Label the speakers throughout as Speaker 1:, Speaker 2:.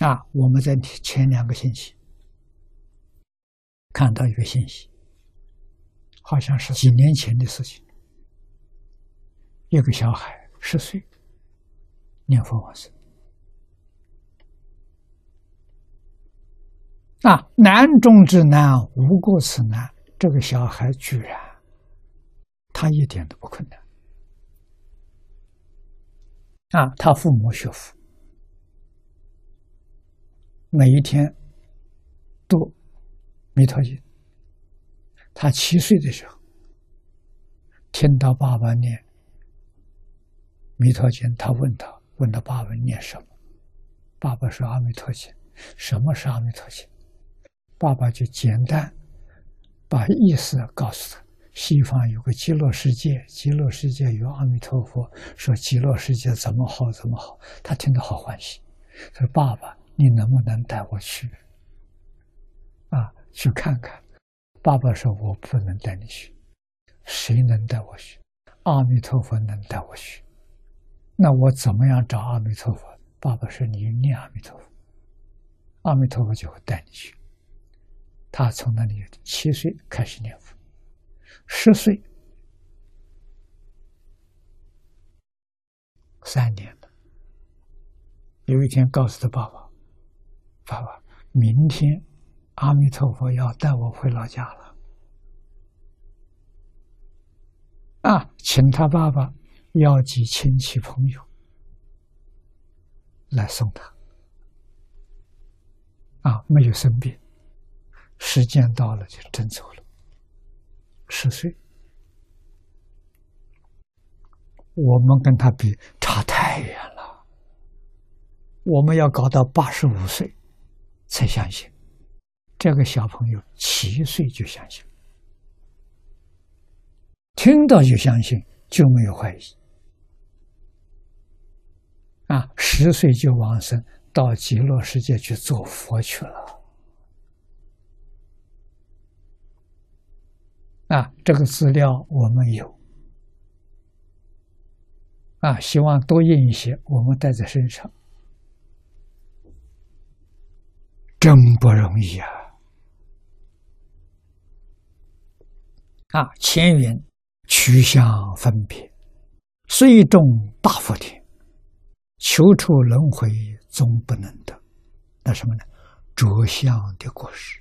Speaker 1: 啊，我们在前两个星期看到一个信息，好像是几年前的事情。一个小孩十岁念佛往生，啊，难中之难，无过此难。这个小孩居然，他一点都不困难。啊，他父母学佛，每一天读弥陀经。他七岁的时候，听到爸爸念弥陀经，他问他，问他爸爸念什么？爸爸说阿弥陀经。什么是阿弥陀经？爸爸就简单把意思告诉他。西方有个极乐世界，极乐世界有阿弥陀佛，说极乐世界怎么好怎么好，他听得好欢喜。说爸爸，你能不能带我去？啊，去看看。爸爸说我不能带你去，谁能带我去？阿弥陀佛能带我去。那我怎么样找阿弥陀佛？爸爸说你念阿弥陀佛，阿弥陀佛就会带你去。他从那里七岁开始念佛。十岁，三年了。有一天，告诉他爸爸：“爸爸，明天阿弥陀佛要带我回老家了。”啊，请他爸爸邀集亲戚朋友来送他。啊，没有生病，时间到了就真走了。十岁，我们跟他比差太远了。我们要搞到八十五岁才相信，这个小朋友七岁就相信，听到就相信，就没有怀疑。啊，十岁就往生到极乐世界去做佛去了。啊，这个资料我们有，啊，希望多印一些，我们带在身上，真不容易啊！啊，前缘取向分别，虽众大福田，求出轮回终不能得。那什么呢？着相的故事。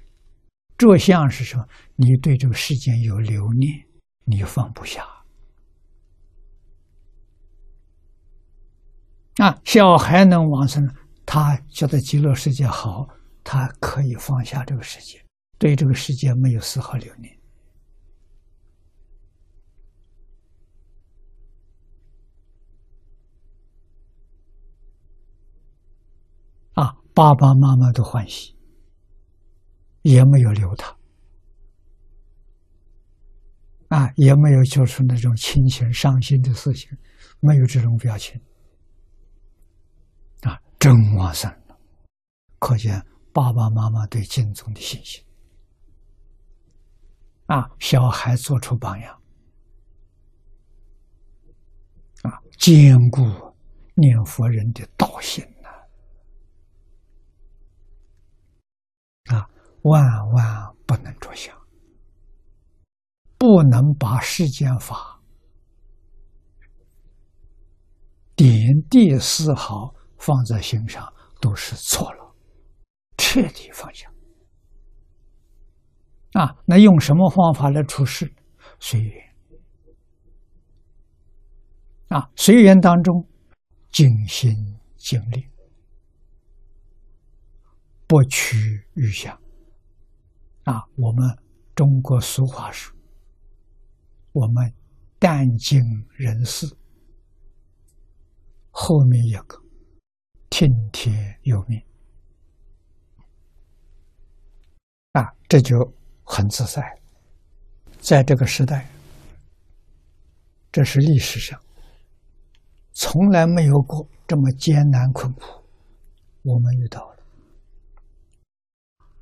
Speaker 1: 着相是什么？你对这个世间有留念，你放不下。啊，小孩能往生，他觉得极乐世界好，他可以放下这个世界，对这个世界没有丝毫留恋。啊，爸爸妈妈都欢喜。也没有留他，啊，也没有做出那种亲情伤心的事情，没有这种表情，啊，真往生了，可见爸爸妈妈对敬宗的信心，啊，小孩做出榜样，啊，坚固念佛人的道心呐。啊。万万不能着想，不能把世间法点滴丝毫放在心上，都是错了，彻底放下。啊，那用什么方法来处事？随缘。啊，随缘当中，静心静力，不取欲想。啊，我们中国俗话说：“我们淡尽人事，后面一个听天由命。”啊，这就很自在。在这个时代，这是历史上从来没有过这么艰难困苦，我们遇到了，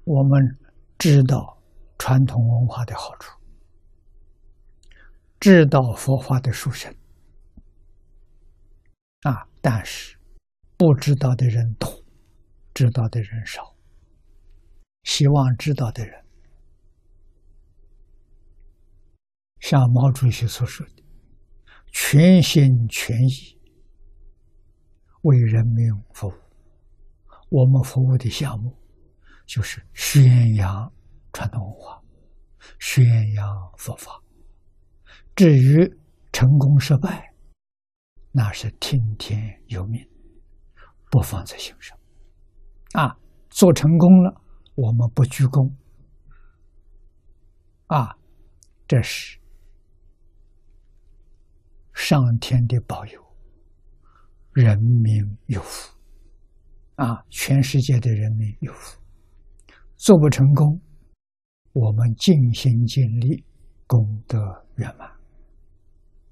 Speaker 1: 我们。知道传统文化的好处，知道佛法的殊胜啊！但是不知道的人多，知道的人少，希望知道的人，像毛主席所说的，全心全意为人民服务。我们服务的项目就是宣扬传统文化，宣扬佛法。至于成功失败，那是听天由命，不放在心上。啊，做成功了，我们不鞠躬。啊，这是上天的保佑，人民有福。啊，全世界的人民有福。做不成功，我们尽心尽力，功德圆满。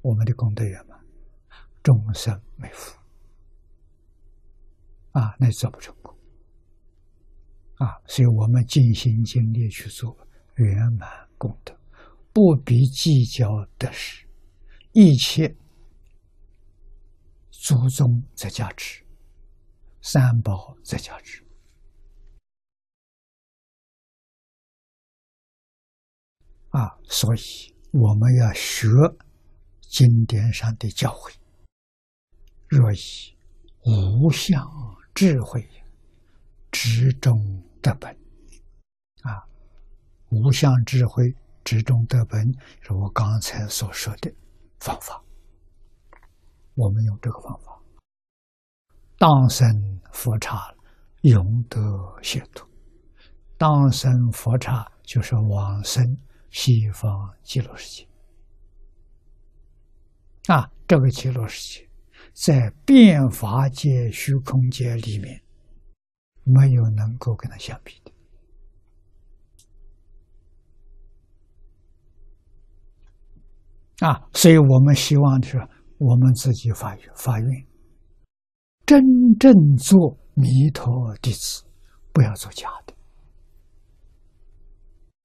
Speaker 1: 我们的功德圆满，众生没福。啊，那做不成功。啊，所以我们尽心尽力去做圆满功德，不必计较得失，一切祖宗在加持，三宝在加持。啊，所以我们要学经典上的教诲，若以无相智慧之中。得本啊，无相智慧之中得本，是我刚才所说的方法。我们用这个方法，当生佛刹，永得解脱。当生佛刹就是往生西方极乐世界啊！这个极乐世界在变法界、虚空界里面。没有能够跟他相比的啊！所以我们希望的是，我们自己发愿，发愿真正做弥陀弟子，不要做假的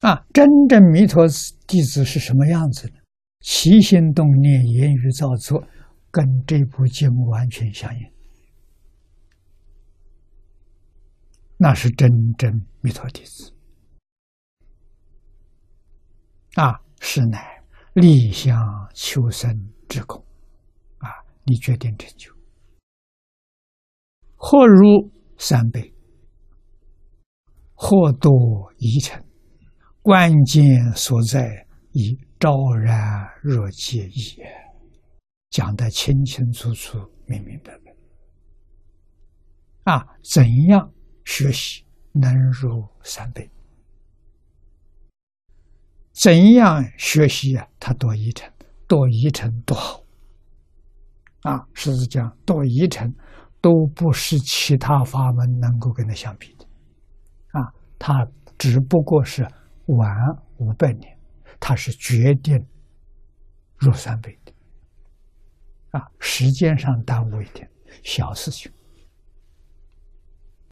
Speaker 1: 啊！真正弥陀弟子是什么样子呢？起心动念、言语造作，跟这部经完全相应。那是真正弥陀弟子啊！是乃立相求生之功啊！你决定成就，或如三倍，或多一成，关键所在以昭然若揭矣，讲得清清楚楚、明明白白啊！怎样？学习能入三倍，怎样学习呀？他多一成，多一成多好啊！实际讲，多一成都不是其他法门能够跟他相比的啊！他只不过是晚五百年，他是决定入三倍的啊！时间上耽误一点小事情。